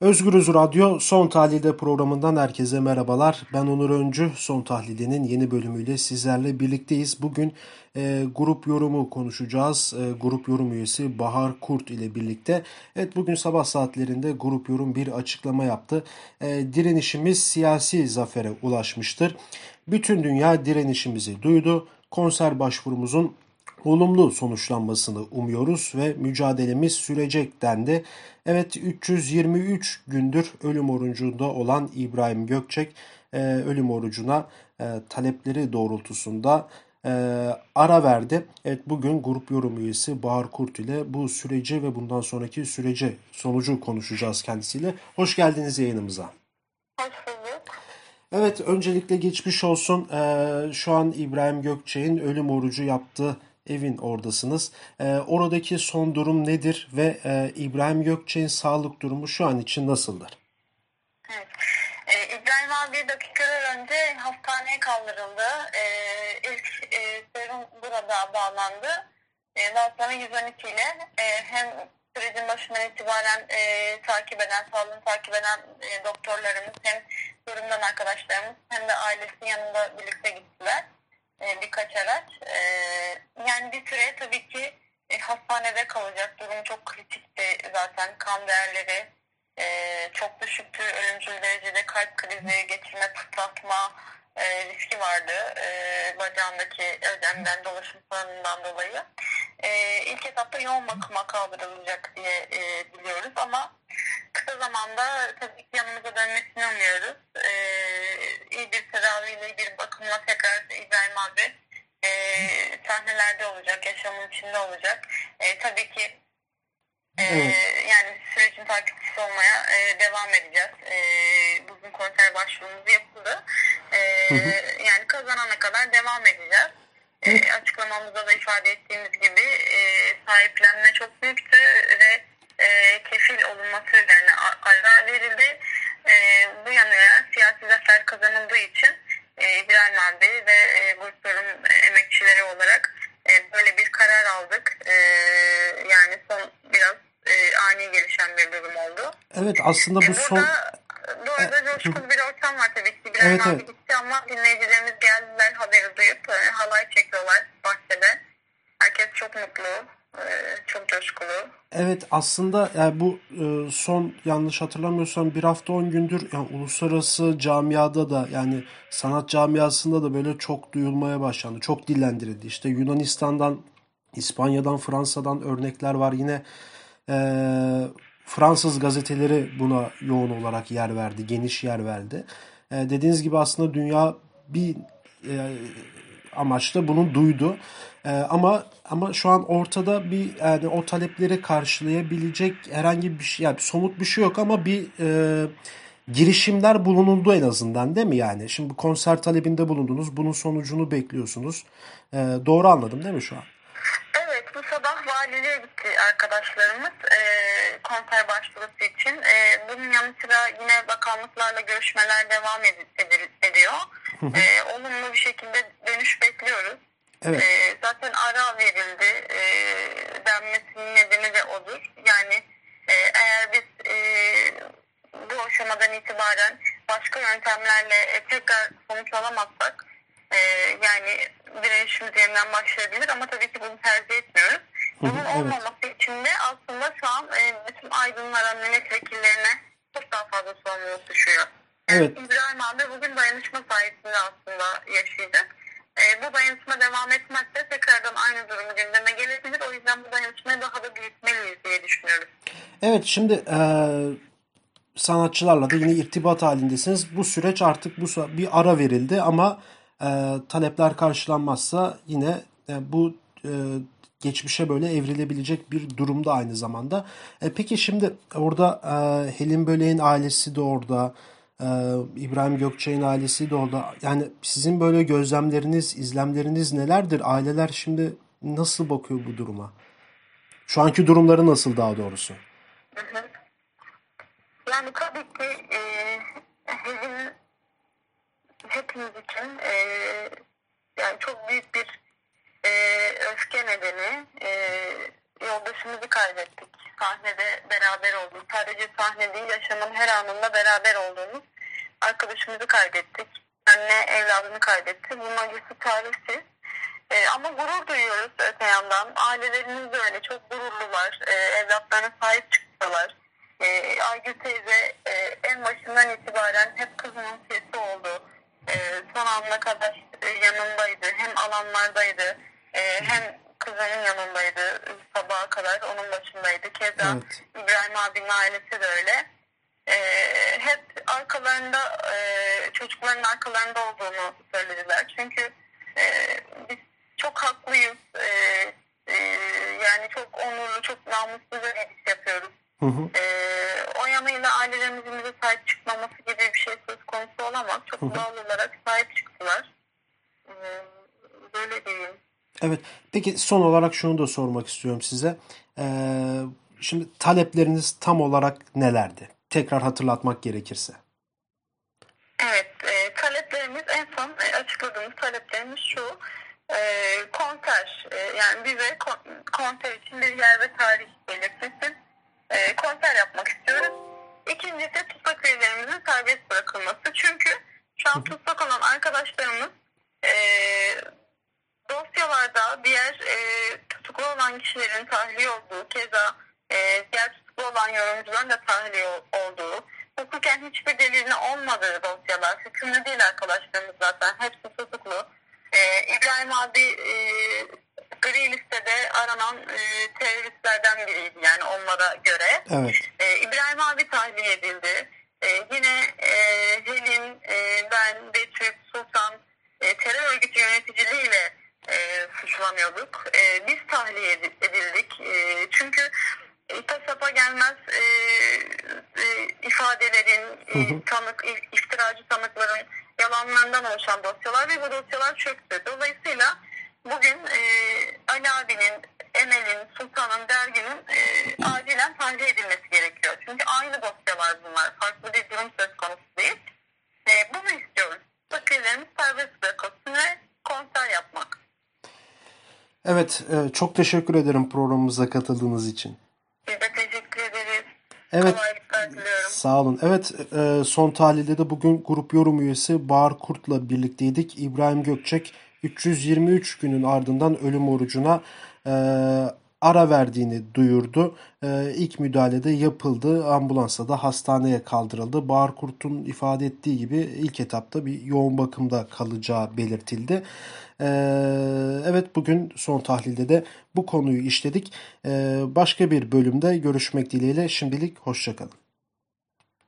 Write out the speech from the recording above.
Özgürüz Radyo Son Tahlilde programından herkese merhabalar. Ben Onur Öncü. Son Tahlilde'nin yeni bölümüyle sizlerle birlikteyiz. Bugün e, grup yorumu konuşacağız. E, grup yorum üyesi Bahar Kurt ile birlikte. Evet bugün sabah saatlerinde grup yorum bir açıklama yaptı. E, direnişimiz siyasi zafere ulaşmıştır. Bütün dünya direnişimizi duydu. Konser başvurumuzun olumlu sonuçlanmasını umuyoruz ve mücadelemiz sürecek dendi. Evet 323 gündür ölüm orucunda olan İbrahim Gökçek e, ölüm orucuna e, talepleri doğrultusunda e, ara verdi. Evet bugün grup yorum üyesi Bahar Kurt ile bu süreci ve bundan sonraki süreci sonucu konuşacağız kendisiyle. Hoş geldiniz yayınımıza. Hoş bulduk. Evet öncelikle geçmiş olsun. Ee, şu an İbrahim Gökçek'in ölüm orucu yaptığı evin oradasınız. Ee, oradaki son durum nedir ve e, İbrahim Gökçek'in sağlık durumu şu an için nasıldır? Evet. Ee, İbrahim abi dakikalar önce hastaneye kaldırıldı. Ee, ilk e, serum burada bağlandı. Ee, daha sonra 112 ile e, hem sürecin başından itibaren e, takip eden, sağlığını takip eden e, doktorlarımız hem durumdan arkadaşlarımız hem de ailesinin yanında birlikte gittiler. E, birkaç araç. E, yani bir süre tabii ki e, hastanede kalacak. Durum çok kritikti zaten. Kan değerleri e, çok düşüktü. Ölümcül derecede kalp krizi, geçirme, tıklatma e, riski vardı. E, bacağındaki ödemden, dolaşım sorunundan dolayı. E, ilk etapta yoğun bakıma kaldırılacak diye e, biliyoruz ama kısa zamanda tabii ki yanımıza dönmesini umuyoruz. İyi bir tedaviyle, bir bakımla tekrar İbrahim abi e, sahnelerde olacak, yaşamın içinde olacak. E, tabii ki e, Evet. yani sürecin takipçisi olmaya e, devam edeceğiz. E, bugün konser başvurumuz yapıldı. E, yani kazanana kadar devam edeceğiz. E, açıklamamızda da ifade ettiğimiz gibi e, sahiplenme çok büyüktü ve e, kefil olunması üzerine ara verildi. E, bu yanıya siyasi zafer kazanıldığı için e, İbrahim abi ve e, grupların emekçileri olarak e, böyle bir karar aldık. E, yani son biraz e, ani gelişen bir durum oldu. Evet aslında bu E, son... burada coşkulu bir ortam var tabii ki. İbrahim Evet, abi evet. gitti ama dinleyicilerimiz geldiler haberi duyup e, halay çekiyorlar bahçede. Herkes çok mutlu, çok coşkulu. Evet aslında yani bu e, son yanlış hatırlamıyorsam bir hafta on gündür yani uluslararası camiada da yani sanat camiasında da böyle çok duyulmaya başlandı. Çok dillendirildi. İşte Yunanistan'dan, İspanya'dan, Fransa'dan örnekler var. Yine e, Fransız gazeteleri buna yoğun olarak yer verdi, geniş yer verdi. E, dediğiniz gibi aslında dünya bir e, amaçla bunu duydu. Ee, ama ama şu an ortada bir yani o talepleri karşılayabilecek herhangi bir şey yani somut bir şey yok ama bir e, girişimler bulunuldu en azından değil mi yani? Şimdi konser talebinde bulundunuz. Bunun sonucunu bekliyorsunuz. Ee, doğru anladım değil mi şu an? Evet bu sabah valiliğe gitti arkadaşlarımız e, konser başvurusu için. E, bunun yanı sıra yine bakanlıklarla görüşmeler devam ed- edil- ediyor. E, olumlu bir şekilde dönüş bekliyoruz. Evet. E, zaten ara verildi e, denmesinin nedeni de odur. Yani e, eğer biz e, bu aşamadan itibaren başka yöntemlerle e, tekrar sonuç alamazsak e, yani direnişimiz yeniden başlayabilir ama tabii ki bunu tercih etmiyoruz. Bunun olmaması için de aslında şu an e, bütün aydınlara, milletvekillerine çok daha fazla sorumluluk düşüyor. Evet. İbrahim abi bugün dayanışma sayesinde aslında yaşayacak. E, bu dayanışma devam etmezse tekrardan aynı durum gündeme gelebilir. O yüzden bu dayanışmayı daha da büyütmeliyiz diye düşünüyoruz. Evet şimdi e, sanatçılarla da yine irtibat halindesiniz. Bu süreç artık bu bir ara verildi ama e, talepler karşılanmazsa yine e, bu e, geçmişe böyle evrilebilecek bir durumda aynı zamanda. E, peki şimdi orada e, Helin Böleğin ailesi de orada. e, İbrahim Gökçek'in ailesi de orada. Yani sizin böyle gözlemleriniz, izlemleriniz nelerdir? Aileler şimdi nasıl bakıyor bu duruma? Şu anki durumları nasıl daha doğrusu? Yani tabii ki e, hepimiz için e, yani çok büyük bir e, öfke nedeni e, yoldaşımızı kaybettik. sahnede beraber olduğumuz, sadece sahne değil yaşamın her anında beraber olduğumuz arkadaşımızı kaybettik. Anne evladını kaybetti. Bunun acısı tarifsiz. Ee, ama gurur duyuyoruz öte yandan. Ailelerimiz de öyle çok gururlular. Ee, evlatlarına sahip çıktılar. Ee, Aygül teyze e, en başından itibaren hep kızının sesi oldu. Ee, son anına kadar e, yanındaydı. Hem alanlardaydı e, hem kızının yanındaydı sabaha kadar onun başındaydı. Keza Evet. İbrahim abinin ailesi de öyle. Ee, hep arkalarında e, çocukların arkalarında olduğunu söylediler. Çünkü e, biz çok haklıyız. E, e, yani çok onurlu, çok namuslu bir iş yapıyoruz. Hı hı. E, o yanıyla ailelerimizin bize sahip çıkmaması gibi bir şey söz konusu olamaz. Çok doğal olarak sahip çıktılar. E, böyle diyeyim. Evet. Peki son olarak şunu da sormak istiyorum size. Ee, şimdi talepleriniz tam olarak nelerdi? Tekrar hatırlatmak gerekirse. Evet, e, taleplerimiz en son e, açıkladığımız taleplerimiz şu. E, konser, e, yani bize kon- konser için bir yer ve tarih belirtilsin. E, konser yapmak istiyoruz. İkincisi tutsak üyelerimizin serbest bırakılması. Çünkü şu an tutsak olan arkadaşlarımız e, dosyalarda diğer e, tutuklu olan kişilerin tahliye olduğu, keza e, diğer tutuklu olan yorumcuların da tahliye ol- olduğu, hukuken hiçbir delilin olmadığı dosyalar, hükümlü değil arkadaşlarımız zaten, hepsi tutuklu. E, İbrahim abi e, gri listede aranan e, teröristlerden biriydi yani onlara göre. Evet. Ee, İbrahim abi tahliye edildi. Ee, yine e, Helin, e, ben, Betül, Sultan e, terör örgütü yöneticiliğiyle e, suçlanıyorduk. E, biz tahliye edi- edildik. E, çünkü ipa sapa gelmez e, e, ifadelerin, e, tanık, iftiracı tanıkların yalanlarından oluşan dosyalar ve bu dosyalar çöktü. Dolayısıyla bugün e, Ali abinin, Emel'in, Sultan'ın, Derginin e, acilen tahliye edilmesi gerekiyor. Çünkü aynı dosyalar bunlar. Farklı bir durum söz konusu değil. E, bunu istiyoruz. Fakirlerimiz serbest bırakılsın ve konser yapmak. Evet, e, çok teşekkür ederim programımıza katıldığınız için. Biz de teşekkür ederiz. Evet. Diliyorum. Sağ olun. Evet, e, son tahlilde de bugün grup yorum üyesi Bahar Kurt'la birlikteydik. İbrahim Gökçek 323 günün ardından ölüm orucuna e, ara verdiğini duyurdu. E, ilk müdahalede yapıldı. Ambulansla da hastaneye kaldırıldı. Bahar Kurt'un ifade ettiği gibi ilk etapta bir yoğun bakımda kalacağı belirtildi. E, evet bugün son tahlilde de bu konuyu işledik. E, başka bir bölümde görüşmek dileğiyle şimdilik hoşçakalın.